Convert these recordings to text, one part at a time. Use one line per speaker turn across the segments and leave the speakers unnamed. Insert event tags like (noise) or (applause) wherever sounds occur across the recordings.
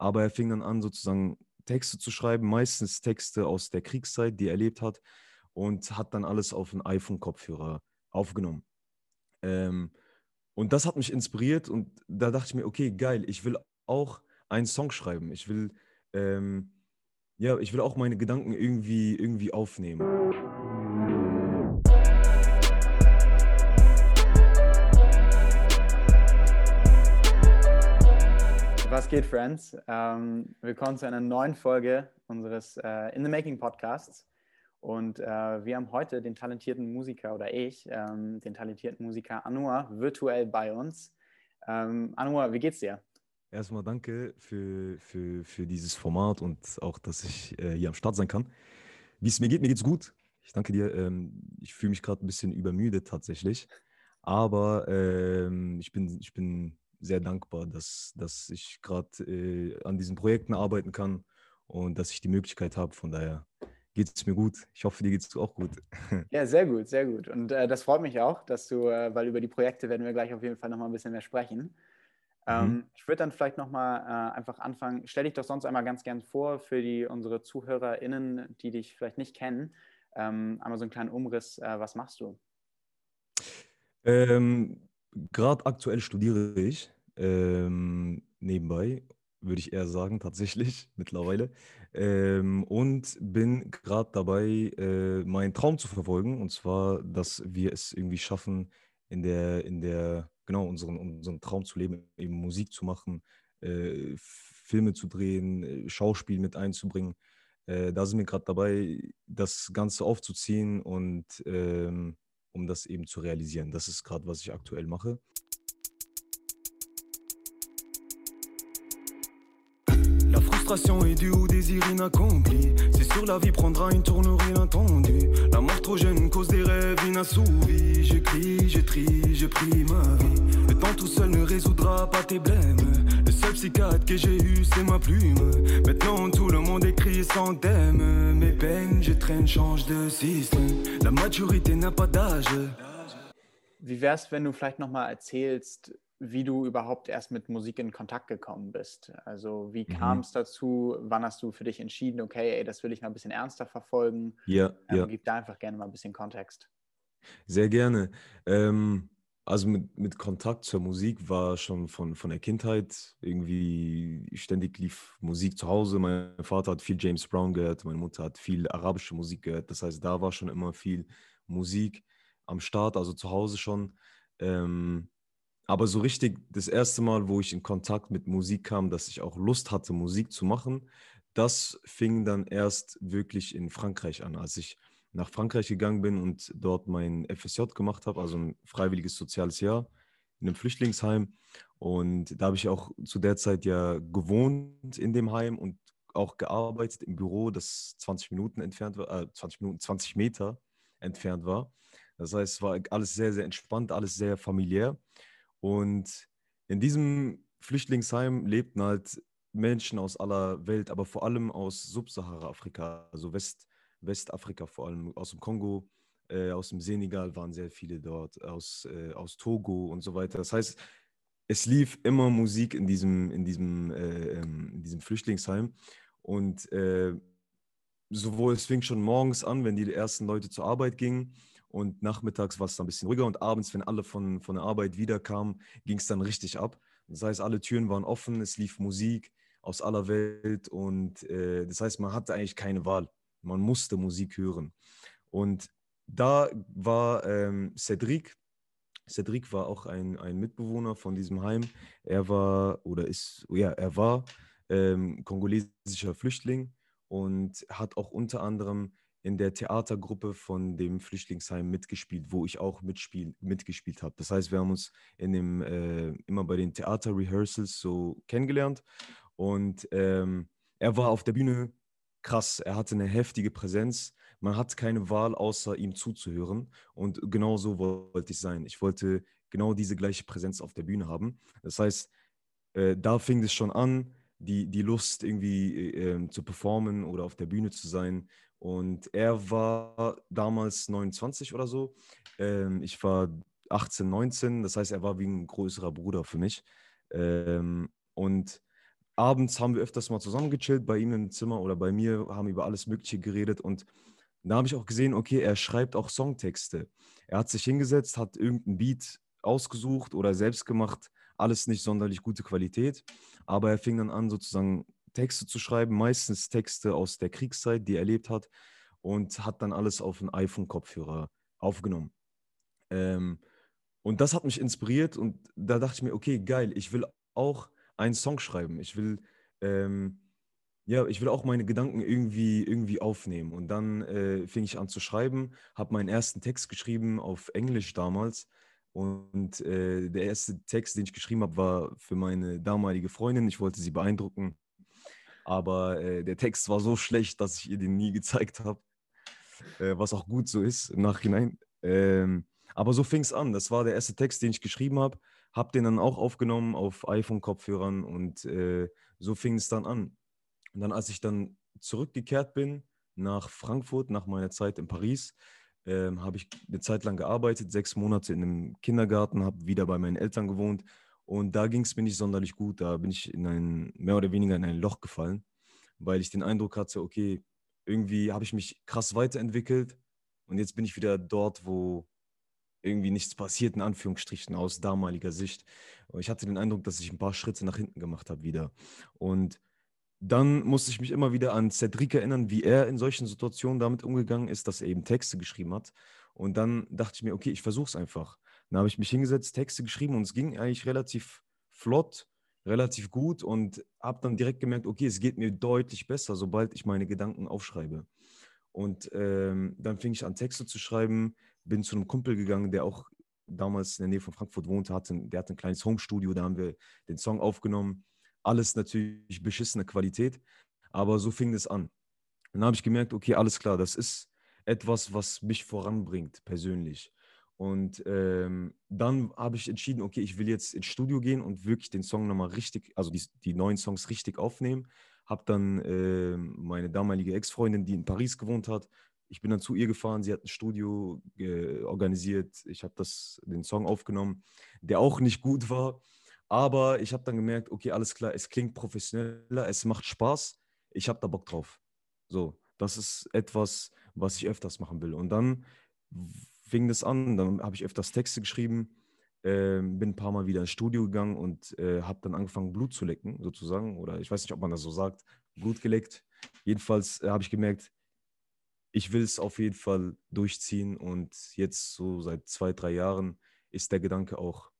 aber er fing dann an, sozusagen Texte zu schreiben, meistens Texte aus der Kriegszeit, die er erlebt hat, und hat dann alles auf einen iPhone-Kopfhörer aufgenommen. Ähm, und das hat mich inspiriert und da dachte ich mir, okay, geil, ich will auch einen Song schreiben. Ich will, ähm, ja, ich will auch meine Gedanken irgendwie, irgendwie aufnehmen.
Was geht, Friends? Ähm, willkommen zu einer neuen Folge unseres äh, In the Making Podcasts. Und äh, wir haben heute den talentierten Musiker oder ich, ähm, den talentierten Musiker Anua, virtuell bei uns. Ähm, Anua, wie geht's dir?
Erstmal danke für, für, für dieses Format und auch, dass ich äh, hier am Start sein kann. Wie es mir geht, mir geht's gut. Ich danke dir. Ähm, ich fühle mich gerade ein bisschen übermüdet tatsächlich. Aber ähm, ich, bin, ich bin sehr dankbar, dass, dass ich gerade äh, an diesen Projekten arbeiten kann und dass ich die Möglichkeit habe. Von daher geht es mir gut. Ich hoffe, dir geht es auch gut. (laughs)
Ja, sehr gut, sehr gut. Und äh, das freut mich auch, dass du, äh, weil über die Projekte werden wir gleich auf jeden Fall nochmal ein bisschen mehr sprechen. Ähm, mhm. Ich würde dann vielleicht nochmal äh, einfach anfangen. Stell dich doch sonst einmal ganz gern vor für die, unsere ZuhörerInnen, die dich vielleicht nicht kennen. Ähm, einmal so einen kleinen Umriss. Äh, was machst du?
Ähm, Gerade aktuell studiere ich ähm, nebenbei, würde ich eher sagen, tatsächlich (laughs) mittlerweile. Ähm, und bin gerade dabei, äh, meinen Traum zu verfolgen. Und zwar, dass wir es irgendwie schaffen, in der, in der, genau, unseren, unseren Traum zu leben, eben Musik zu machen, äh, Filme zu drehen, äh, Schauspiel mit einzubringen. Äh, da sind wir gerade dabei, das Ganze aufzuziehen und ähm, um das eben zu realisieren. Das ist gerade, was ich aktuell mache. Frustration est due au désir. C'est sûr, la vie prendra une tournure inattendue. La mort trop jeune cause des rêves inassouvis. J'écris, je trie, je prie ma vie. Le temps tout seul ne résoudra pas tes blèmes. Le seul psychiatre que j'ai eu, c'est ma plume. Maintenant, tout le monde écrit sans thème. Mes peines, je traîne, change de système. La maturité n'a pas d'âge.
Wie wenn du vielleicht erzählst, wie du überhaupt erst mit Musik in Kontakt gekommen bist. Also wie mhm. kam es dazu? Wann hast du für dich entschieden, okay, ey, das will ich mal ein bisschen ernster verfolgen?
Ja, ähm, ja.
Gib da einfach gerne mal ein bisschen Kontext.
Sehr gerne. Ähm, also mit, mit Kontakt zur Musik war schon von, von der Kindheit irgendwie ständig lief Musik zu Hause. Mein Vater hat viel James Brown gehört, meine Mutter hat viel arabische Musik gehört. Das heißt, da war schon immer viel Musik am Start, also zu Hause schon. Ähm, aber so richtig das erste Mal, wo ich in Kontakt mit Musik kam, dass ich auch Lust hatte, Musik zu machen, das fing dann erst wirklich in Frankreich an, als ich nach Frankreich gegangen bin und dort mein FSJ gemacht habe, also ein freiwilliges soziales Jahr in einem Flüchtlingsheim. Und da habe ich auch zu der Zeit ja gewohnt in dem Heim und auch gearbeitet im Büro, das 20 Minuten entfernt war, äh, 20 Minuten, 20 Meter entfernt war. Das heißt, es war alles sehr, sehr entspannt, alles sehr familiär. Und in diesem Flüchtlingsheim lebten halt Menschen aus aller Welt, aber vor allem aus Subsahara-Afrika, also West, Westafrika vor allem, aus dem Kongo, äh, aus dem Senegal waren sehr viele dort, aus, äh, aus Togo und so weiter. Das heißt, es lief immer Musik in diesem, in diesem, äh, ähm, in diesem Flüchtlingsheim. Und äh, sowohl es fing schon morgens an, wenn die ersten Leute zur Arbeit gingen, und nachmittags war es dann ein bisschen ruhiger und abends, wenn alle von, von der Arbeit wiederkamen, ging es dann richtig ab. Das heißt, alle Türen waren offen, es lief Musik aus aller Welt und äh, das heißt, man hatte eigentlich keine Wahl. Man musste Musik hören. Und da war ähm, Cedric, Cedric war auch ein, ein Mitbewohner von diesem Heim. Er war oder ist, ja, er war ähm, kongolesischer Flüchtling und hat auch unter anderem in der Theatergruppe von dem Flüchtlingsheim mitgespielt, wo ich auch mitspiel, mitgespielt habe. Das heißt, wir haben uns in dem, äh, immer bei den Theater-Rehearsals so kennengelernt und ähm, er war auf der Bühne krass. Er hatte eine heftige Präsenz. Man hat keine Wahl, außer ihm zuzuhören. Und genau so wollte ich sein. Ich wollte genau diese gleiche Präsenz auf der Bühne haben. Das heißt, äh, da fing es schon an, die, die Lust irgendwie äh, ähm, zu performen oder auf der Bühne zu sein. Und er war damals 29 oder so. Ähm, ich war 18, 19. Das heißt, er war wie ein größerer Bruder für mich. Ähm, und abends haben wir öfters mal zusammen gechillt bei ihm im Zimmer oder bei mir, haben über alles Mögliche geredet und da habe ich auch gesehen, okay, er schreibt auch Songtexte. Er hat sich hingesetzt, hat irgendeinen Beat ausgesucht oder selbst gemacht, alles nicht sonderlich gute Qualität, aber er fing dann an, sozusagen Texte zu schreiben, meistens Texte aus der Kriegszeit, die er erlebt hat und hat dann alles auf einen iPhone-Kopfhörer aufgenommen. Ähm, und das hat mich inspiriert und da dachte ich mir, okay, geil, ich will auch einen Song schreiben. Ich will, ähm, ja, ich will auch meine Gedanken irgendwie, irgendwie aufnehmen. Und dann äh, fing ich an zu schreiben, habe meinen ersten Text geschrieben auf Englisch damals. Und äh, der erste Text, den ich geschrieben habe, war für meine damalige Freundin. Ich wollte sie beeindrucken. Aber äh, der Text war so schlecht, dass ich ihr den nie gezeigt habe. Äh, was auch gut so ist im Nachhinein. Ähm, aber so fing es an. Das war der erste Text, den ich geschrieben habe. Habe den dann auch aufgenommen auf iPhone-Kopfhörern und äh, so fing es dann an. Und dann, als ich dann zurückgekehrt bin nach Frankfurt, nach meiner Zeit in Paris, äh, habe ich eine Zeit lang gearbeitet, sechs Monate in einem Kindergarten, habe wieder bei meinen Eltern gewohnt und da ging es mir nicht sonderlich gut. Da bin ich in ein, mehr oder weniger in ein Loch gefallen, weil ich den Eindruck hatte, okay, irgendwie habe ich mich krass weiterentwickelt und jetzt bin ich wieder dort, wo irgendwie nichts passiert, in Anführungsstrichen, aus damaliger Sicht. Ich hatte den Eindruck, dass ich ein paar Schritte nach hinten gemacht habe wieder. Und dann musste ich mich immer wieder an Cedric erinnern, wie er in solchen Situationen damit umgegangen ist, dass er eben Texte geschrieben hat. Und dann dachte ich mir, okay, ich versuche es einfach. Dann habe ich mich hingesetzt, Texte geschrieben und es ging eigentlich relativ flott, relativ gut und habe dann direkt gemerkt, okay, es geht mir deutlich besser, sobald ich meine Gedanken aufschreibe. Und ähm, dann fing ich an, Texte zu schreiben, bin zu einem Kumpel gegangen, der auch damals in der Nähe von Frankfurt wohnte, hatte, der hat ein kleines Homestudio, da haben wir den Song aufgenommen. Alles natürlich beschissene Qualität, aber so fing es an. Dann habe ich gemerkt, okay, alles klar, das ist etwas, was mich voranbringt, persönlich. Und ähm, dann habe ich entschieden, okay, ich will jetzt ins Studio gehen und wirklich den Song nochmal richtig, also die, die neuen Songs richtig aufnehmen. Habe dann äh, meine damalige Ex-Freundin, die in Paris gewohnt hat, ich bin dann zu ihr gefahren, sie hat ein Studio äh, organisiert, ich habe den Song aufgenommen, der auch nicht gut war, aber ich habe dann gemerkt, okay, alles klar, es klingt professioneller, es macht Spaß, ich habe da Bock drauf. So, das ist etwas, was ich öfters machen will. Und dann fing das an, dann habe ich öfters Texte geschrieben, äh, bin ein paar Mal wieder ins Studio gegangen und äh, habe dann angefangen, Blut zu lecken, sozusagen. Oder ich weiß nicht, ob man das so sagt, Blut geleckt. Jedenfalls äh, habe ich gemerkt, ich will es auf jeden Fall durchziehen und jetzt so seit zwei, drei Jahren ist der Gedanke auch,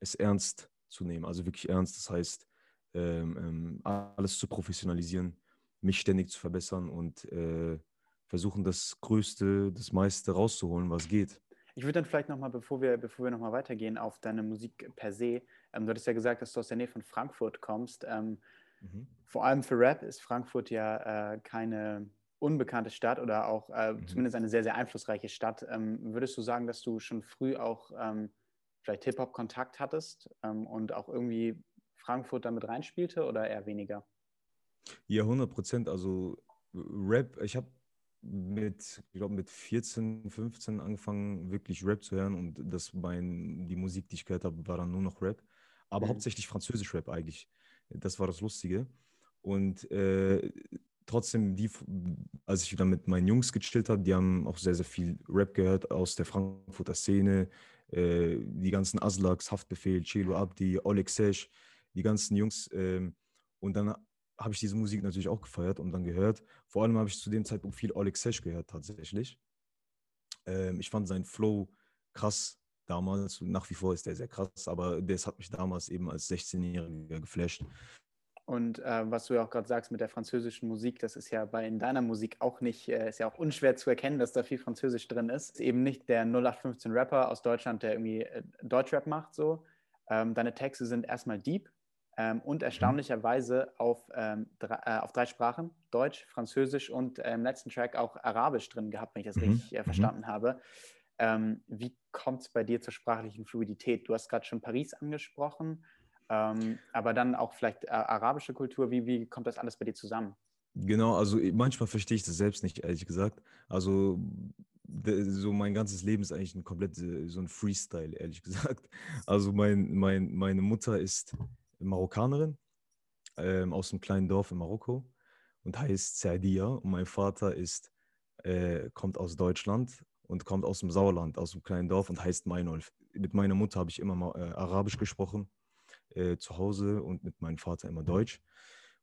es ernst zu nehmen, also wirklich ernst. Das heißt, ähm, ähm, alles zu professionalisieren, mich ständig zu verbessern und äh, versuchen, das Größte, das meiste rauszuholen, was geht.
Ich würde dann vielleicht nochmal, bevor wir, bevor wir nochmal weitergehen, auf deine Musik per se. Ähm, du hattest ja gesagt, dass du aus der Nähe von Frankfurt kommst. Ähm, mhm. Vor allem für Rap ist Frankfurt ja äh, keine unbekannte Stadt oder auch äh, mhm. zumindest eine sehr, sehr einflussreiche Stadt. Ähm, würdest du sagen, dass du schon früh auch ähm, vielleicht Hip-Hop-Kontakt hattest ähm, und auch irgendwie Frankfurt damit reinspielte oder eher weniger?
Ja, 100 Prozent. Also Rap, ich habe mit, ich glaube, mit 14, 15 angefangen, wirklich Rap zu hören und das mein, die Musik, die ich gehört habe, war dann nur noch Rap. Aber mhm. hauptsächlich französisch Rap eigentlich. Das war das Lustige. Und äh, trotzdem, die, als ich wieder mit meinen Jungs gechillt habe, die haben auch sehr, sehr viel Rap gehört aus der Frankfurter Szene. Äh, die ganzen Aslaks, Haftbefehl, Chelo Abdi, Oleg Sesh, die ganzen Jungs. Äh, und dann habe ich diese Musik natürlich auch gefeiert und dann gehört. Vor allem habe ich zu dem Zeitpunkt viel Oleg Sesh gehört, tatsächlich. Ähm, ich fand seinen Flow krass damals. Nach wie vor ist der sehr krass, aber das hat mich damals eben als 16-Jähriger geflasht.
Und äh, was du ja auch gerade sagst mit der französischen Musik, das ist ja bei in deiner Musik auch nicht, äh, ist ja auch unschwer zu erkennen, dass da viel Französisch drin ist. ist eben nicht der 0815 Rapper aus Deutschland, der irgendwie äh, Deutschrap macht so. Ähm, deine Texte sind erstmal deep ähm, und mhm. erstaunlicherweise auf, ähm, drei, äh, auf drei Sprachen, Deutsch, Französisch und äh, im letzten Track auch Arabisch drin gehabt, wenn ich das mhm. richtig äh, mhm. verstanden habe. Ähm, wie kommt es bei dir zur sprachlichen Fluidität? Du hast gerade schon Paris angesprochen. Ähm, aber dann auch vielleicht äh, arabische Kultur, wie, wie kommt das alles bei dir zusammen?
Genau, also manchmal verstehe ich das selbst nicht, ehrlich gesagt. Also so mein ganzes Leben ist eigentlich ein komplett äh, so ein Freestyle, ehrlich gesagt. Also mein, mein, meine Mutter ist Marokkanerin ähm, aus einem kleinen Dorf in Marokko und heißt Zerdia. Und mein Vater ist, äh, kommt aus Deutschland und kommt aus dem Sauerland, aus einem kleinen Dorf und heißt Meinolf. Mit meiner Mutter habe ich immer mal äh, Arabisch gesprochen äh, zu Hause und mit meinem Vater immer Deutsch.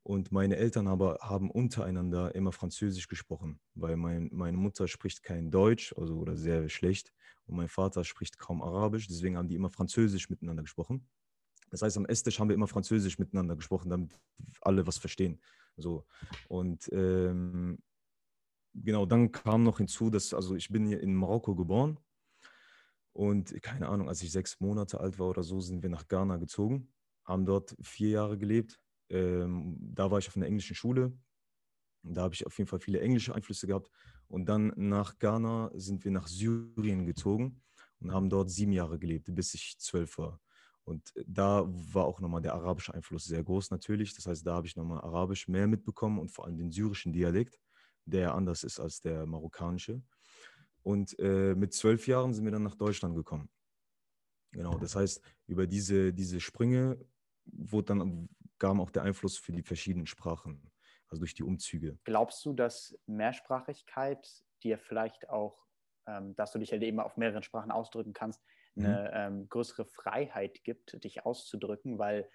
Und meine Eltern aber haben untereinander immer Französisch gesprochen, weil mein, meine Mutter spricht kein Deutsch, also oder sehr schlecht, und mein Vater spricht kaum Arabisch, deswegen haben die immer Französisch miteinander gesprochen. Das heißt, am Esstisch haben wir immer Französisch miteinander gesprochen, damit alle was verstehen. So. Und ähm, genau, dann kam noch hinzu, dass, also ich bin hier in Marokko geboren und keine Ahnung, als ich sechs Monate alt war oder so, sind wir nach Ghana gezogen, haben dort vier Jahre gelebt. Ähm, da war ich auf einer englischen Schule. Da habe ich auf jeden Fall viele englische Einflüsse gehabt. Und dann nach Ghana sind wir nach Syrien gezogen und haben dort sieben Jahre gelebt, bis ich zwölf war. Und da war auch nochmal der arabische Einfluss sehr groß natürlich. Das heißt, da habe ich nochmal Arabisch mehr mitbekommen und vor allem den syrischen Dialekt, der anders ist als der marokkanische. Und äh, mit zwölf Jahren sind wir dann nach Deutschland gekommen. Genau, das heißt, über diese, diese Sprünge wurde dann, kam auch der Einfluss für die verschiedenen Sprachen, also durch die Umzüge.
Glaubst du, dass Mehrsprachigkeit dir vielleicht auch, ähm, dass du dich halt eben auf mehreren Sprachen ausdrücken kannst, eine mhm. ähm, größere Freiheit gibt, dich auszudrücken, weil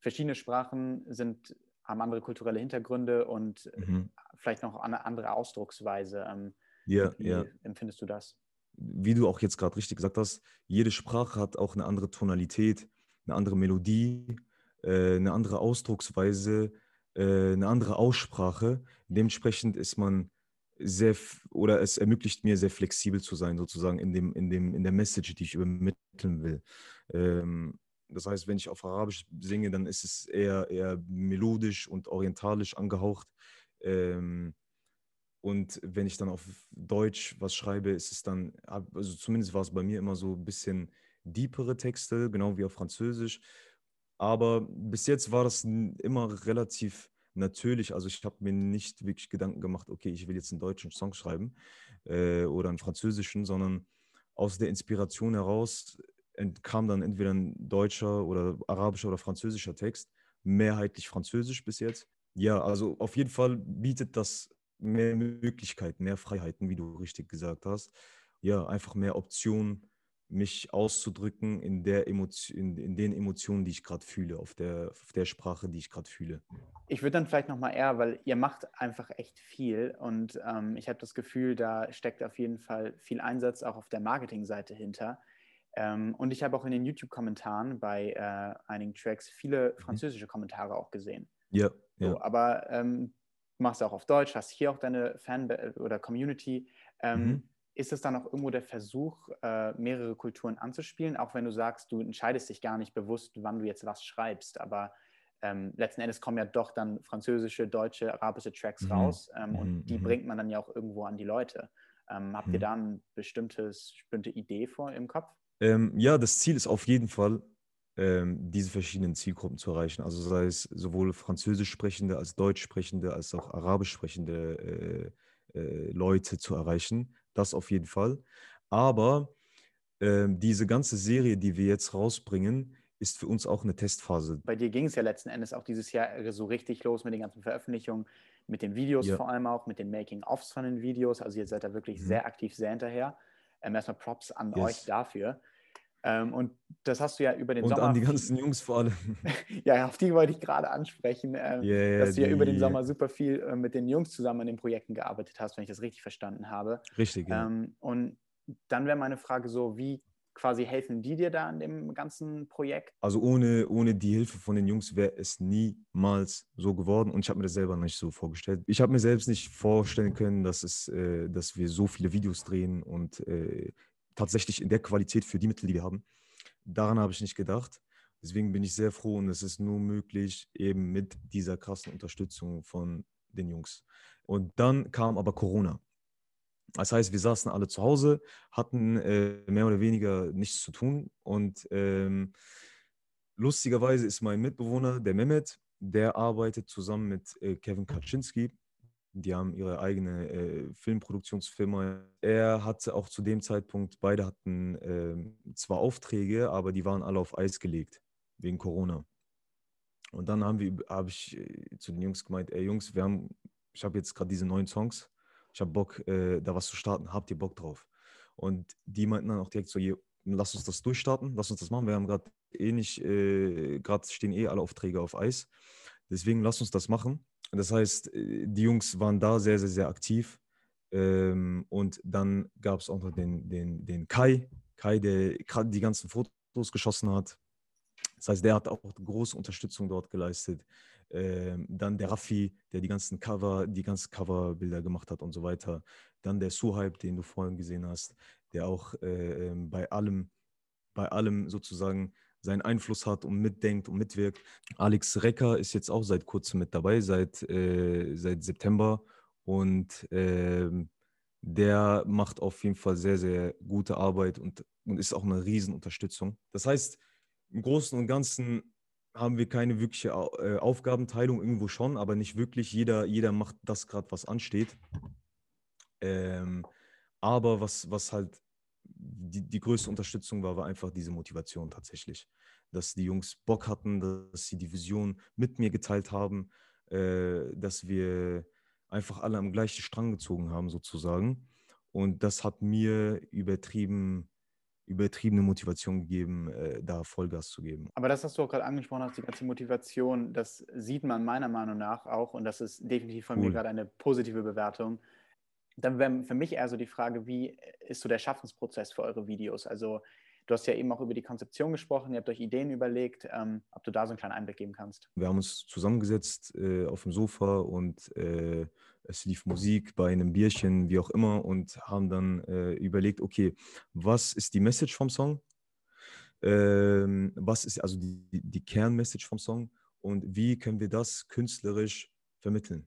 verschiedene Sprachen sind, haben andere kulturelle Hintergründe und mhm. vielleicht noch eine andere Ausdrucksweise. Ähm,
ja,
wie
ja.
empfindest du das?
Wie du auch jetzt gerade richtig gesagt hast, jede Sprache hat auch eine andere Tonalität, eine andere Melodie, äh, eine andere Ausdrucksweise, äh, eine andere Aussprache. Dementsprechend ist man sehr oder es ermöglicht mir sehr flexibel zu sein, sozusagen in dem, in dem, in der Message, die ich übermitteln will. Ähm, das heißt, wenn ich auf Arabisch singe, dann ist es eher, eher melodisch und orientalisch angehaucht. Ähm, und wenn ich dann auf Deutsch was schreibe, ist es dann, also zumindest war es bei mir immer so ein bisschen deepere Texte, genau wie auf Französisch. Aber bis jetzt war das immer relativ natürlich, also ich habe mir nicht wirklich Gedanken gemacht, okay, ich will jetzt einen deutschen Song schreiben äh, oder einen französischen, sondern aus der Inspiration heraus kam dann entweder ein deutscher oder arabischer oder französischer Text, mehrheitlich französisch bis jetzt. Ja, also auf jeden Fall bietet das mehr Möglichkeiten, mehr Freiheiten, wie du richtig gesagt hast. Ja, einfach mehr Optionen mich auszudrücken in, der Emotion, in, in den Emotionen, die ich gerade fühle, auf der, auf der Sprache, die ich gerade fühle.
Ich würde dann vielleicht nochmal eher, weil ihr macht einfach echt viel und ähm, ich habe das Gefühl, da steckt auf jeden Fall viel Einsatz auch auf der Marketingseite hinter. Ähm, und ich habe auch in den YouTube-Kommentaren bei äh, einigen Tracks viele mhm. französische Kommentare auch gesehen.
Ja,
so,
ja.
Aber ähm, du machst auch auf Deutsch, hast hier auch deine Fan- oder Community. Ähm, mhm ist es dann auch irgendwo der Versuch, äh, mehrere Kulturen anzuspielen, auch wenn du sagst, du entscheidest dich gar nicht bewusst, wann du jetzt was schreibst, aber ähm, letzten Endes kommen ja doch dann französische, deutsche, arabische Tracks mhm. raus ähm, und mhm. die mhm. bringt man dann ja auch irgendwo an die Leute. Ähm, habt ihr mhm. da eine bestimmte Idee vor im Kopf?
Ähm, ja, das Ziel ist auf jeden Fall, ähm, diese verschiedenen Zielgruppen zu erreichen. Also sei es sowohl französisch sprechende als deutsch sprechende als auch arabisch sprechende äh, äh, Leute zu erreichen das auf jeden Fall. Aber äh, diese ganze Serie, die wir jetzt rausbringen, ist für uns auch eine Testphase.
Bei dir ging es ja letzten Endes auch dieses Jahr so richtig los mit den ganzen Veröffentlichungen, mit den Videos ja. vor allem auch, mit den Making-ofs von den Videos. Also ihr seid da wirklich mhm. sehr aktiv, sehr hinterher. Ähm, erstmal Props an yes. euch dafür. Ähm, und das hast du ja über den
und
Sommer.
Und an die ganzen Jungs vor allem. (laughs)
ja, auf die wollte ich gerade ansprechen, ähm, yeah, dass du ja über den Sommer super viel äh, mit den Jungs zusammen an den Projekten gearbeitet hast, wenn ich das richtig verstanden habe.
Richtig,
ja. Ähm, und dann wäre meine Frage so, wie quasi helfen die dir da an dem ganzen Projekt?
Also ohne, ohne die Hilfe von den Jungs wäre es niemals so geworden und ich habe mir das selber nicht so vorgestellt. Ich habe mir selbst nicht vorstellen können, dass, es, äh, dass wir so viele Videos drehen und äh, tatsächlich in der Qualität für die Mittel, die wir haben. Daran habe ich nicht gedacht. Deswegen bin ich sehr froh und es ist nur möglich eben mit dieser krassen Unterstützung von den Jungs. Und dann kam aber Corona. Das heißt, wir saßen alle zu Hause, hatten äh, mehr oder weniger nichts zu tun. Und ähm, lustigerweise ist mein Mitbewohner, der Mehmet, der arbeitet zusammen mit äh, Kevin Kaczynski die haben ihre eigene äh, Filmproduktionsfirma. Er hatte auch zu dem Zeitpunkt, beide hatten äh, zwar Aufträge, aber die waren alle auf Eis gelegt wegen Corona. Und dann haben wir, habe ich äh, zu den Jungs gemeint, ey Jungs, wir haben, ich habe jetzt gerade diese neuen Songs, ich habe Bock, äh, da was zu starten, habt ihr Bock drauf? Und die meinten dann auch direkt so, lass uns das durchstarten, lass uns das machen. Wir haben gerade eh nicht, äh, gerade stehen eh alle Aufträge auf Eis. Deswegen lass uns das machen. Das heißt, äh, die Jungs waren da sehr, sehr, sehr aktiv. Ähm, und dann gab es auch noch den, den, den Kai, Kai, der die ganzen Fotos geschossen hat. Das heißt, der hat auch große Unterstützung dort geleistet. Ähm, dann der Raffi, der die ganzen Cover, die ganzen Coverbilder gemacht hat und so weiter. Dann der Suhaib, den du vorhin gesehen hast, der auch äh, ähm, bei allem, bei allem sozusagen seinen Einfluss hat und mitdenkt und mitwirkt. Alex Recker ist jetzt auch seit kurzem mit dabei, seit, äh, seit September. Und äh, der macht auf jeden Fall sehr, sehr gute Arbeit und, und ist auch eine Riesenunterstützung. Das heißt, im Großen und Ganzen haben wir keine wirkliche äh, Aufgabenteilung, irgendwo schon, aber nicht wirklich. Jeder, jeder macht das gerade, was ansteht. Ähm, aber was, was halt die, die größte Unterstützung war, war einfach diese Motivation tatsächlich. Dass die Jungs Bock hatten, dass sie die Vision mit mir geteilt haben, äh, dass wir einfach alle am gleichen Strang gezogen haben, sozusagen. Und das hat mir übertrieben, übertriebene Motivation gegeben, äh, da Vollgas zu geben.
Aber das, was du auch gerade angesprochen hast, die ganze Motivation, das sieht man meiner Meinung nach auch, und das ist definitiv von cool. mir gerade eine positive Bewertung, dann wäre für mich eher so die Frage, wie ist so der Schaffensprozess für eure Videos? Also du hast ja eben auch über die Konzeption gesprochen, ihr habt euch Ideen überlegt, ähm, ob du da so einen kleinen Einblick geben kannst.
Wir haben uns zusammengesetzt äh, auf dem Sofa und äh, es lief Musik bei einem Bierchen, wie auch immer, und haben dann äh, überlegt, okay, was ist die Message vom Song? Ähm, was ist also die, die Kernmessage vom Song? Und wie können wir das künstlerisch vermitteln?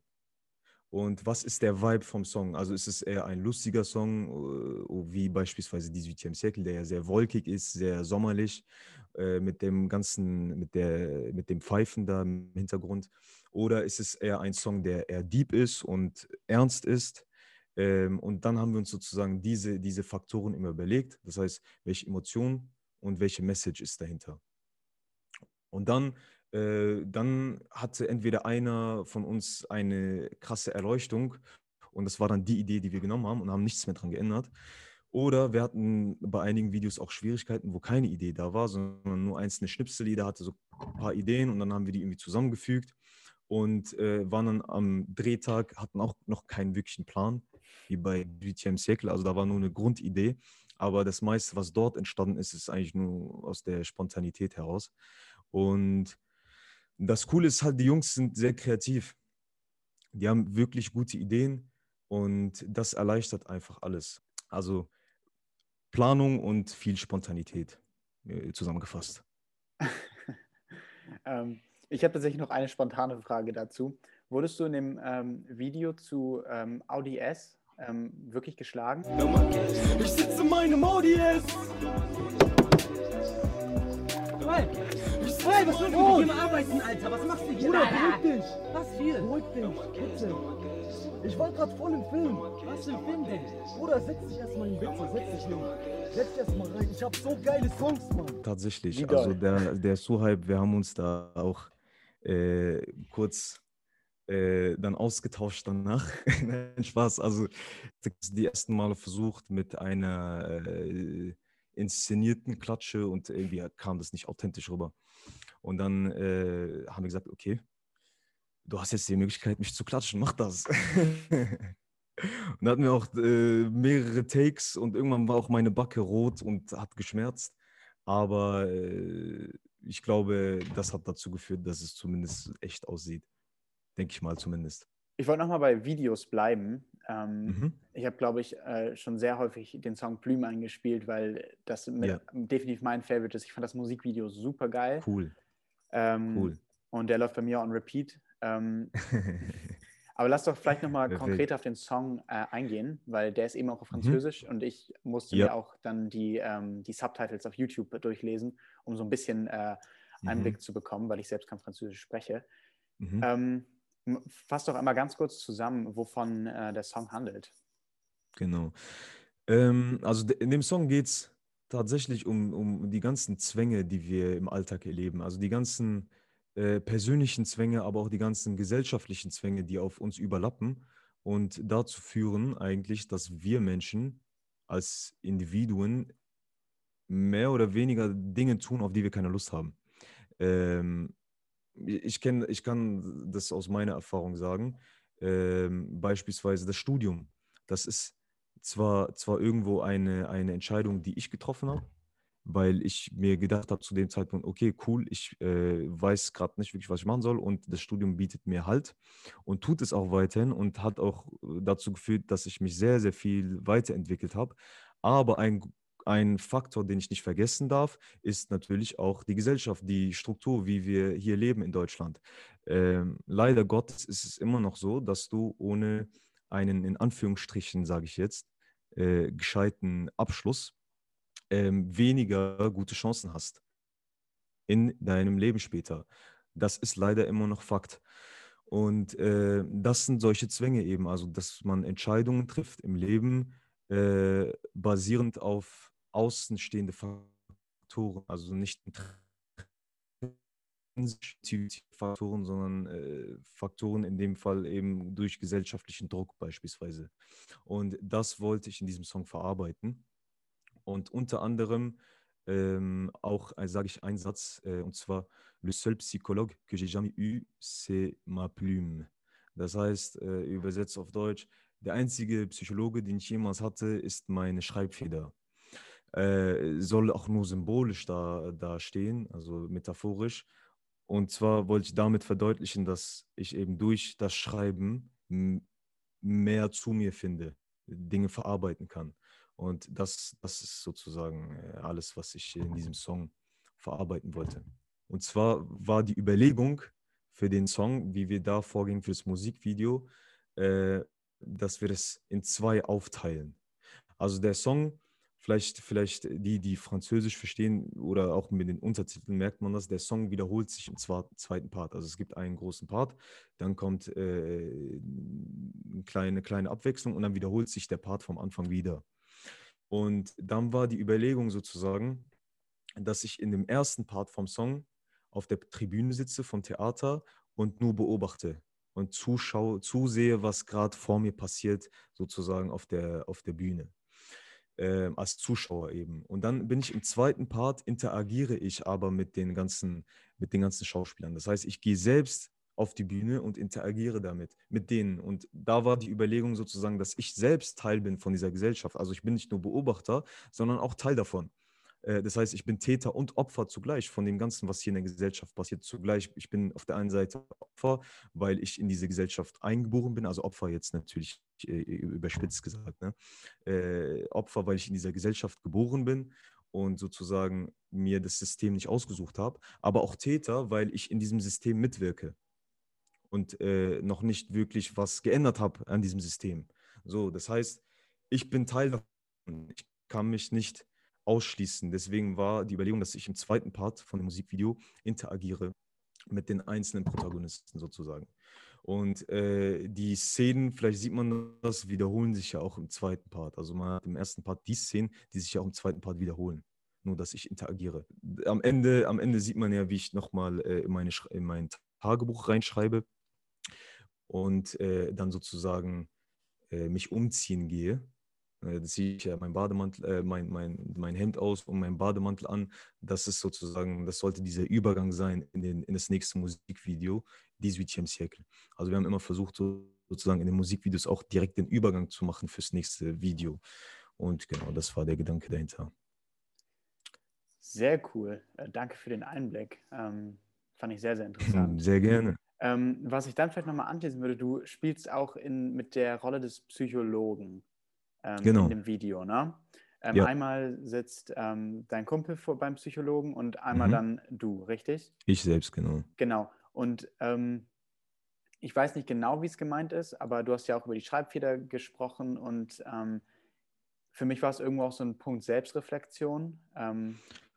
Und was ist der Vibe vom Song? Also ist es eher ein lustiger Song, äh, wie beispielsweise die Südiem Circle, der ja sehr wolkig ist, sehr sommerlich, äh, mit dem ganzen, mit der, mit dem Pfeifen da im Hintergrund? Oder ist es eher ein Song, der eher deep ist und ernst ist? Ähm, und dann haben wir uns sozusagen diese, diese Faktoren immer überlegt. Das heißt, welche Emotion und welche Message ist dahinter? Und dann äh, dann hatte entweder einer von uns eine krasse Erleuchtung und das war dann die Idee, die wir genommen haben und haben nichts mehr dran geändert. Oder wir hatten bei einigen Videos auch Schwierigkeiten, wo keine Idee da war, sondern nur einzelne Schnipsel. Jeder hatte so ein paar Ideen und dann haben wir die irgendwie zusammengefügt und äh, waren dann am Drehtag, hatten auch noch keinen wirklichen Plan, wie bei BTM Circle. Also da war nur eine Grundidee. Aber das meiste, was dort entstanden ist, ist eigentlich nur aus der Spontanität heraus. Und das Coole ist halt, die Jungs sind sehr kreativ. Die haben wirklich gute Ideen und das erleichtert einfach alles. Also Planung und viel Spontanität äh, zusammengefasst. (laughs)
ähm, ich habe tatsächlich noch eine spontane Frage dazu. Wurdest du in dem ähm, Video zu ähm, Audi S ähm, wirklich geschlagen? Ich sitze in meinem Audi S!
Hey, was willst du mit dem arbeiten, Alter? Was machst du hier?
Bruder, beruhig dich.
Was viel?
Beruhig dich, bitte. Ich war gerade voll im Film.
Was für ein Film denn?
Bruder, setz dich erstmal hin, bitte. Setz dich hin. Setz dich erstmal rein. Ich hab so geile Songs, Mann.
Tatsächlich. Also der, der Suhaib, wir haben uns da auch äh, kurz äh, dann ausgetauscht danach. (laughs) Nein, Spaß. Also die ersten Male versucht mit einer äh, inszenierten Klatsche und irgendwie kam das nicht authentisch rüber. Und dann äh, haben wir gesagt, okay, du hast jetzt die Möglichkeit, mich zu klatschen, mach das. (laughs) und dann hatten wir auch äh, mehrere Takes und irgendwann war auch meine Backe rot und hat geschmerzt. Aber äh, ich glaube, das hat dazu geführt, dass es zumindest echt aussieht. Denke ich mal zumindest.
Ich wollte nochmal bei Videos bleiben. Ähm, mhm. Ich habe, glaube ich, äh, schon sehr häufig den Song Plüme eingespielt, weil das ja. definitiv mein Favorite ist. Ich fand das Musikvideo super geil.
Cool.
Ähm, cool. Und der läuft bei mir on Repeat. Ähm, (laughs) aber lass doch vielleicht nochmal konkret auf den Song äh, eingehen, weil der ist eben auch auf mhm. Französisch mhm. und ich musste ja. mir auch dann die, ähm, die Subtitles auf YouTube durchlesen, um so ein bisschen äh, Einblick mhm. zu bekommen, weil ich selbst kein Französisch spreche. Mhm. Fass doch einmal ganz kurz zusammen, wovon äh, der Song handelt.
Genau. Ähm, also in dem Song geht es tatsächlich um, um die ganzen Zwänge, die wir im Alltag erleben. Also die ganzen, äh, persönlichen Zwänge, aber auch die ganzen gesellschaftlichen Zwänge, die auf uns überlappen und dazu führen eigentlich, dass wir Menschen als Individuen mehr oder weniger Dinge tun, auf die wir keine Lust haben. Ähm, ich, kenn, ich kann das aus meiner Erfahrung sagen. Ähm, beispielsweise das Studium. Das ist zwar, zwar irgendwo eine, eine Entscheidung, die ich getroffen habe, weil ich mir gedacht habe zu dem Zeitpunkt, okay, cool, ich äh, weiß gerade nicht wirklich, was ich machen soll und das Studium bietet mir Halt und tut es auch weiterhin und hat auch äh, dazu geführt, dass ich mich sehr, sehr viel weiterentwickelt habe. Aber ein, ein Faktor, den ich nicht vergessen darf, ist natürlich auch die Gesellschaft, die Struktur, wie wir hier leben in Deutschland. Ähm, leider Gottes ist es immer noch so, dass du ohne einen, in Anführungsstrichen, sage ich jetzt, äh, gescheiten Abschluss ähm, weniger gute Chancen hast in deinem Leben später. Das ist leider immer noch Fakt. Und äh, das sind solche Zwänge eben, also dass man Entscheidungen trifft im Leben äh, basierend auf außenstehende Faktoren, also nicht Faktoren, sondern äh, Faktoren in dem Fall eben durch gesellschaftlichen Druck beispielsweise. Und das wollte ich in diesem Song verarbeiten. Und unter anderem ähm, auch, äh, sage ich einen Satz, äh, und zwar, le seul psychologue que j'ai jamais eu, c'est ma plume. Das heißt, äh, übersetzt auf Deutsch, der einzige Psychologe, den ich jemals hatte, ist meine Schreibfeder. Äh, soll auch nur symbolisch da, da stehen, also metaphorisch. Und zwar wollte ich damit verdeutlichen, dass ich eben durch das Schreiben mehr zu mir finde, Dinge verarbeiten kann. Und das, das ist sozusagen äh, alles, was ich in diesem Song verarbeiten wollte. Und zwar war die Überlegung für den Song, wie wir da vorgehen für das Musikvideo, äh, dass wir das in zwei aufteilen. Also der Song, vielleicht, vielleicht die, die Französisch verstehen oder auch mit den Untertiteln merkt man das, der Song wiederholt sich im zweiten Part. Also es gibt einen großen Part, dann kommt äh, eine kleine, kleine Abwechslung und dann wiederholt sich der Part vom Anfang wieder. Und dann war die Überlegung sozusagen, dass ich in dem ersten Part vom Song auf der Tribüne sitze vom Theater und nur beobachte und zuschaue, zusehe, was gerade vor mir passiert, sozusagen auf der, auf der Bühne. Äh, als Zuschauer eben. Und dann bin ich im zweiten Part, interagiere ich aber mit den ganzen, mit den ganzen Schauspielern. Das heißt, ich gehe selbst auf die Bühne und interagiere damit, mit denen. Und da war die Überlegung sozusagen, dass ich selbst Teil bin von dieser Gesellschaft. Also ich bin nicht nur Beobachter, sondern auch Teil davon. Äh, das heißt, ich bin Täter und Opfer zugleich von dem Ganzen, was hier in der Gesellschaft passiert. Zugleich, ich bin auf der einen Seite Opfer, weil ich in diese Gesellschaft eingeboren bin, also Opfer jetzt natürlich äh, überspitzt gesagt. Ne? Äh, Opfer, weil ich in dieser Gesellschaft geboren bin und sozusagen mir das System nicht ausgesucht habe, aber auch Täter, weil ich in diesem System mitwirke und äh, noch nicht wirklich was geändert habe an diesem System. So, das heißt, ich bin Teil davon. Ich kann mich nicht ausschließen. Deswegen war die Überlegung, dass ich im zweiten Part von dem Musikvideo interagiere mit den einzelnen Protagonisten sozusagen. Und äh, die Szenen, vielleicht sieht man das, wiederholen sich ja auch im zweiten Part. Also man hat im ersten Part die Szenen, die sich ja auch im zweiten Part wiederholen. Nur, dass ich interagiere. Am Ende, am Ende sieht man ja, wie ich nochmal äh, in, meine, in mein Tagebuch reinschreibe und äh, dann sozusagen äh, mich umziehen gehe. Äh, das ziehe ich ja mein Bademantel, äh, mein, mein, mein Hemd aus und meinen Bademantel an. Das ist sozusagen, das sollte dieser Übergang sein in, den, in das nächste Musikvideo, 18 Siècle. Also wir haben immer versucht, so, sozusagen in den Musikvideos auch direkt den Übergang zu machen fürs nächste Video. Und genau, das war der Gedanke dahinter.
Sehr cool. Äh, danke für den Einblick. Ähm, fand ich sehr, sehr interessant.
Sehr gerne.
Ähm, was ich dann vielleicht nochmal anschließen würde, du spielst auch in, mit der Rolle des Psychologen ähm, genau. in dem Video, ne? Ähm, ja. Einmal sitzt ähm, dein Kumpel vor, beim Psychologen und einmal mhm. dann du, richtig?
Ich selbst, genau.
Genau. Und ähm, ich weiß nicht genau, wie es gemeint ist, aber du hast ja auch über die Schreibfeder gesprochen und ähm, für mich war es irgendwo auch so ein Punkt Selbstreflexion.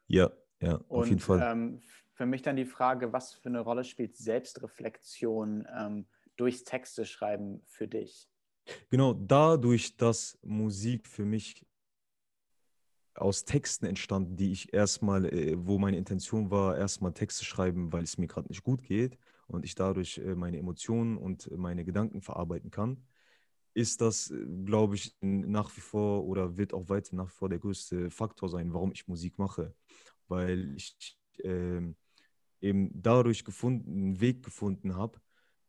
ja, ja, auf
und,
jeden Fall
für mich dann die Frage, was für eine Rolle spielt Selbstreflexion ähm, durchs Texteschreiben für dich?
Genau, dadurch, dass Musik für mich aus Texten entstanden, die ich erstmal, äh, wo meine Intention war, erstmal Texte schreiben, weil es mir gerade nicht gut geht und ich dadurch äh, meine Emotionen und meine Gedanken verarbeiten kann, ist das, äh, glaube ich, nach wie vor oder wird auch weiter nach wie vor der größte Faktor sein, warum ich Musik mache. Weil ich äh, eben dadurch gefunden, einen Weg gefunden habe,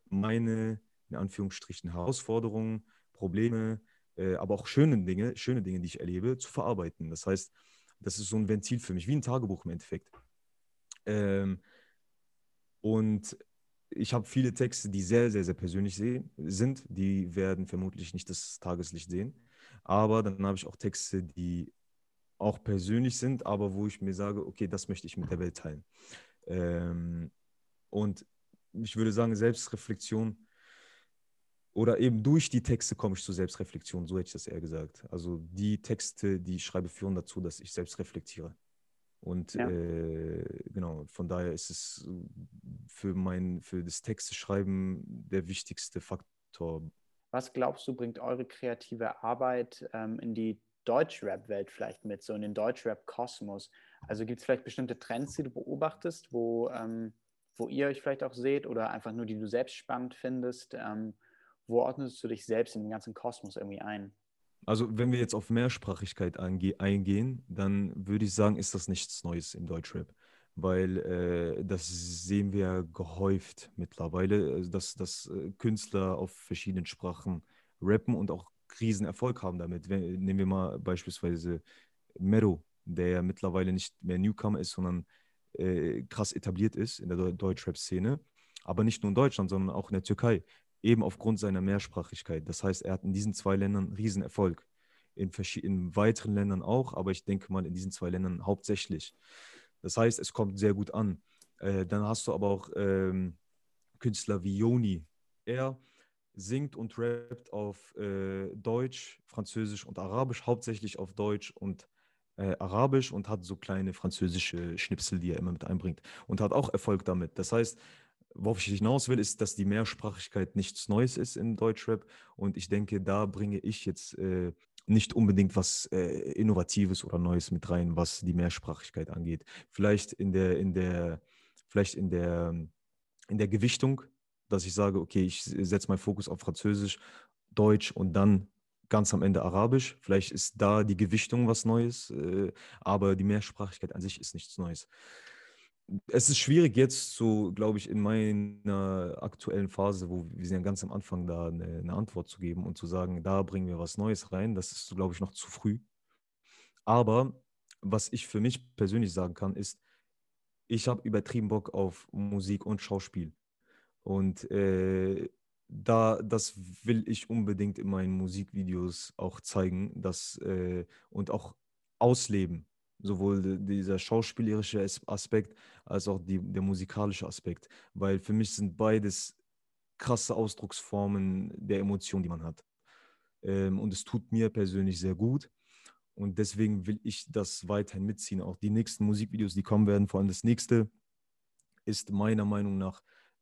meine, in Anführungsstrichen, Herausforderungen, Probleme, äh, aber auch schöne Dinge, schöne Dinge, die ich erlebe, zu verarbeiten. Das heißt, das ist so ein Ventil für mich, wie ein Tagebuch im Endeffekt. Ähm, und ich habe viele Texte, die sehr, sehr, sehr persönlich sehen, sind. Die werden vermutlich nicht das Tageslicht sehen. Aber dann habe ich auch Texte, die auch persönlich sind, aber wo ich mir sage, okay, das möchte ich mit der Welt teilen. Ähm, und ich würde sagen, Selbstreflexion oder eben durch die Texte komme ich zur Selbstreflexion, so hätte ich das eher gesagt. Also die Texte, die ich schreibe, führen dazu, dass ich selbst reflektiere. Und ja. äh, genau, von daher ist es für mein, für das Texteschreiben der wichtigste Faktor.
Was glaubst du, bringt eure kreative Arbeit ähm, in die Deutschrap-Welt vielleicht mit, so in den Deutschrap-Kosmos? Also gibt es vielleicht bestimmte Trends, die du beobachtest, wo, ähm, wo ihr euch vielleicht auch seht oder einfach nur, die du selbst spannend findest? Ähm, wo ordnest du dich selbst in den ganzen Kosmos irgendwie ein?
Also wenn wir jetzt auf Mehrsprachigkeit eingehen, dann würde ich sagen, ist das nichts Neues im Deutschrap. Weil äh, das sehen wir gehäuft mittlerweile, also dass, dass äh, Künstler auf verschiedenen Sprachen rappen und auch Riesenerfolg haben damit. Wenn, nehmen wir mal beispielsweise Mero, der ja mittlerweile nicht mehr Newcomer ist, sondern äh, krass etabliert ist in der Deutschrap-Szene. Aber nicht nur in Deutschland, sondern auch in der Türkei eben aufgrund seiner Mehrsprachigkeit. Das heißt, er hat in diesen zwei Ländern Riesenerfolg. In, in weiteren Ländern auch, aber ich denke mal in diesen zwei Ländern hauptsächlich. Das heißt, es kommt sehr gut an. Äh, dann hast du aber auch ähm, Künstler wie Joni. Er singt und rappt auf äh, Deutsch, Französisch und Arabisch, hauptsächlich auf Deutsch und äh, Arabisch und hat so kleine französische Schnipsel, die er immer mit einbringt und hat auch Erfolg damit. Das heißt, worauf ich hinaus will, ist, dass die Mehrsprachigkeit nichts Neues ist im Deutschrap. Und ich denke, da bringe ich jetzt äh, nicht unbedingt was äh, Innovatives oder Neues mit rein, was die Mehrsprachigkeit angeht. Vielleicht in der, in der, vielleicht in der, in der Gewichtung, dass ich sage, okay, ich setze meinen Fokus auf Französisch, Deutsch und dann ganz am Ende Arabisch. Vielleicht ist da die Gewichtung was Neues, äh, aber die Mehrsprachigkeit an sich ist nichts Neues es ist schwierig jetzt so, glaube ich, in meiner aktuellen Phase, wo wir sind ja ganz am Anfang da, eine, eine, Antwort zu geben und zu sagen, da bringen wir was Neues rein. Das ist, glaube ich, noch zu früh. Aber was ich für mich persönlich sagen kann, ist, ich habe übertrieben Bock auf Musik und Schauspiel. Und äh, da, das will ich unbedingt in meinen Musikvideos auch zeigen dass, äh, und auch ausleben sowohl dieser schauspielerische Aspekt als auch die, der musikalische Aspekt, weil für mich sind beides krasse Ausdrucksformen der Emotion, die man hat. Ähm, und es tut mir persönlich sehr gut. Und deswegen will ich das weiterhin mitziehen. Auch die nächsten Musikvideos, die kommen werden, vor allem das nächste, ist meiner Meinung nach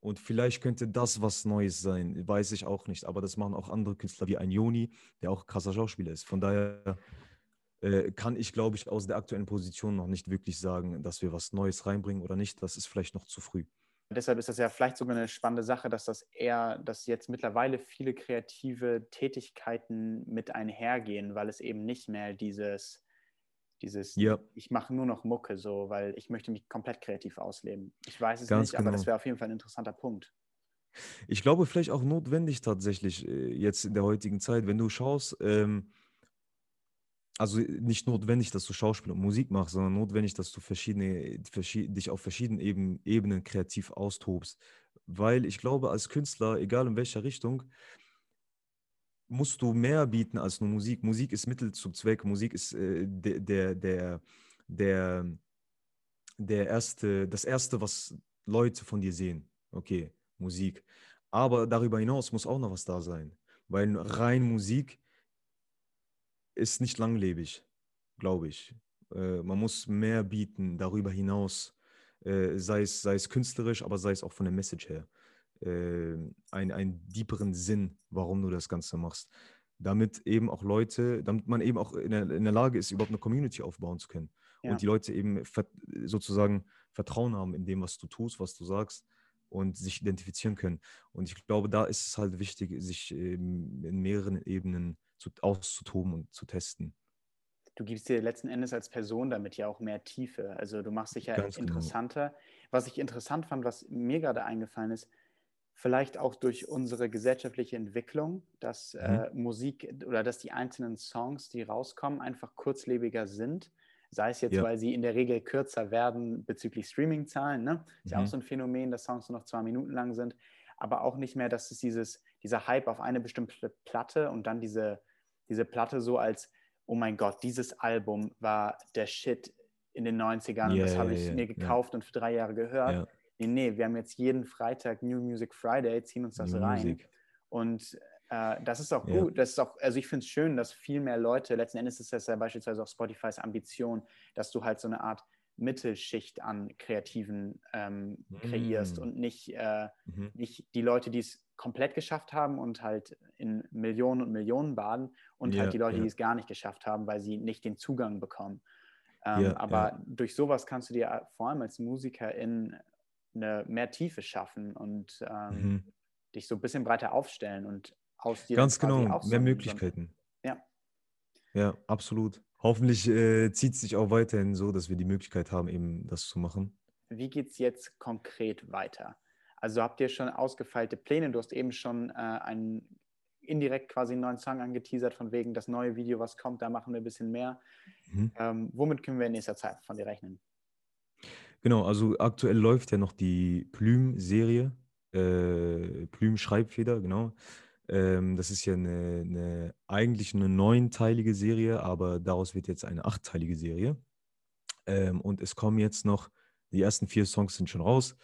Und vielleicht könnte das was Neues sein, weiß ich auch nicht. Aber das machen auch andere Künstler wie ein Joni, der auch krasser Schauspieler ist. Von daher äh, kann ich, glaube ich, aus der aktuellen Position noch nicht wirklich sagen, dass wir was Neues reinbringen oder nicht. Das ist vielleicht noch zu früh.
Deshalb ist das ja vielleicht sogar eine spannende Sache, dass das eher, dass jetzt mittlerweile viele kreative Tätigkeiten mit einhergehen, weil es eben nicht mehr dieses, dieses, ja. ich mache nur noch Mucke, so, weil ich möchte mich komplett kreativ ausleben. Ich weiß es Ganz nicht, genau. aber das wäre auf jeden Fall ein interessanter Punkt.
Ich glaube, vielleicht auch notwendig tatsächlich äh, jetzt in der heutigen Zeit, wenn du schaust, ähm, also nicht notwendig, dass du Schauspiel und Musik machst, sondern notwendig, dass du verschiedene, verschied dich auf verschiedenen Eben, Ebenen kreativ austobst. Weil ich glaube, als Künstler, egal in welcher Richtung, musst du mehr bieten als nur Musik. Musik ist Mittel zum Zweck. Musik ist äh, der, der, der, der, erste, das erste, was Leute von dir sehen. Okay, Musik. Aber darüber hinaus muss auch noch was da sein. Weil rein Musik ist nicht langlebig, glaube ich. Äh, man muss mehr bieten darüber hinaus, äh, sei, es, sei es künstlerisch, aber sei es auch von der Message her. Äh, ein, einen deeperen Sinn, warum du das Ganze machst. Damit eben auch Leute, damit man eben auch in der, in der Lage ist, überhaupt eine Community aufbauen zu können. Ja. Und die Leute eben sozusagen Vertrauen haben in dem, was du tust, was du sagst und sich identifizieren können. Und ich glaube, da ist es halt wichtig, sich in mehreren Ebenen zu, auszutoben und zu testen.
Du gibst dir letzten Endes als Person damit ja auch mehr Tiefe. Also du machst dich ja Ganz genau. interessanter. Genau. Was ich interessant fand, was mir gerade eingefallen ist, vielleicht auch durch unsere gesellschaftliche Entwicklung, dass mhm. äh, Musik oder dass die einzelnen Songs, die rauskommen, einfach kurzlebiger sind Sei es jetzt, ja. weil sie in der Regel kürzer werden bezüglich Streaming-Zahlen. Ne? Ist ja auch mhm. so ein Phänomen, dass Songs nur noch zwei Minuten lang sind. Aber auch nicht mehr, dass es dieses, dieser Hype auf eine bestimmte Platte und dann diese, diese Platte so als, oh mein Gott, dieses Album war der Shit in den 90ern yeah, und das habe ich yeah, mir gekauft yeah. und für drei Jahre gehört. Nee, nee, wir haben jetzt jeden Freitag New Music Friday, ziehen uns das New rein. Music. Und äh, das ist auch ja. gut. Das ist auch, also ich finde es schön, dass viel mehr Leute, letzten Endes ist das ja beispielsweise auch Spotifys Ambition, dass du halt so eine Art Mittelschicht an Kreativen ähm, kreierst mm. und nicht, äh, mhm. nicht die Leute, die es komplett geschafft haben und halt in Millionen und Millionen baden und ja, halt die Leute, ja. die es gar nicht geschafft haben, weil sie nicht den Zugang bekommen. Ähm, ja, aber durch sowas kannst du dir vor allem als Musiker in eine mehr Tiefe schaffen und ähm, mhm. dich so ein bisschen breiter aufstellen und
aus dir. Ganz genau, mehr Möglichkeiten.
Ja.
Ja, absolut. Hoffentlich äh, zieht es sich auch weiterhin so, dass wir die Möglichkeit haben, eben das zu machen.
Wie geht es jetzt konkret weiter? Also habt ihr schon ausgefeilte Pläne? Du hast eben schon äh, einen indirekt quasi einen neuen Song angeteasert, von wegen das neue Video, was kommt, da machen wir ein bisschen mehr. Mhm. Ähm, womit können wir in nächster Zeit von dir rechnen?
Genau, also aktuell läuft ja noch die Plüm-Serie, äh, Plüm-Schreibfeder, genau. Ähm, das ist ja eine, eine, eigentlich eine neunteilige Serie, aber daraus wird jetzt eine achtteilige Serie. Ähm, und es kommen jetzt noch, die ersten vier Songs sind schon raus.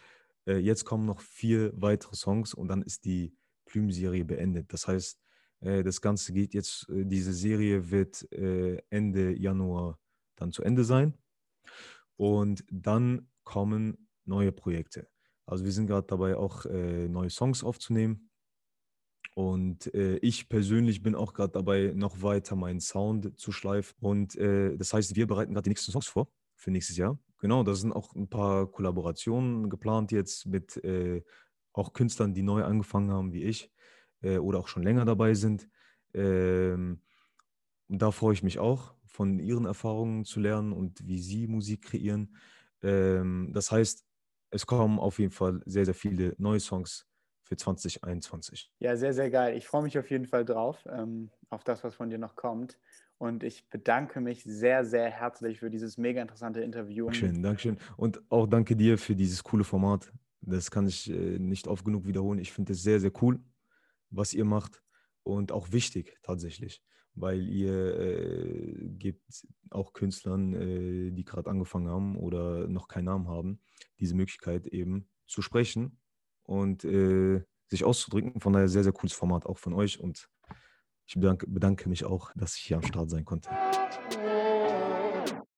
Äh, jetzt kommen noch vier weitere Songs und dann ist die Plüm-Serie beendet. Das heißt, äh, das Ganze geht jetzt, äh, diese Serie wird äh, Ende Januar dann zu Ende sein. Und dann kommen neue Projekte. Also wir sind gerade dabei, auch äh, neue Songs aufzunehmen. Und äh, ich persönlich bin auch gerade dabei, noch weiter meinen Sound zu schleifen. Und äh, das heißt, wir bereiten gerade die nächsten Songs vor für nächstes Jahr. Genau, da sind auch ein paar Kollaborationen geplant jetzt mit äh, auch Künstlern, die neu angefangen haben wie ich äh, oder auch schon länger dabei sind. Ähm, da freue ich mich auch, von ihren Erfahrungen zu lernen und wie sie Musik kreieren. Ähm, das heißt, es kommen auf jeden Fall sehr, sehr viele neue Songs für 2021.
Ja, sehr, sehr geil. Ich freue mich auf jeden Fall drauf, ähm, auf das, was von dir noch kommt. Und ich bedanke mich sehr, sehr herzlich für dieses mega interessante Interview.
Dankeschön, Dankeschön. Und auch danke dir für dieses coole Format. Das kann ich äh, nicht oft genug wiederholen. Ich finde es sehr, sehr cool, was ihr macht und auch wichtig tatsächlich, weil ihr äh, gebt auch Künstlern, äh, die gerade angefangen haben oder noch keinen Namen haben, diese Möglichkeit eben zu sprechen und äh, sich auszudrücken. Von daher sehr, sehr cooles Format auch von euch und ich bedanke, bedanke mich auch, dass ich hier am Start sein konnte.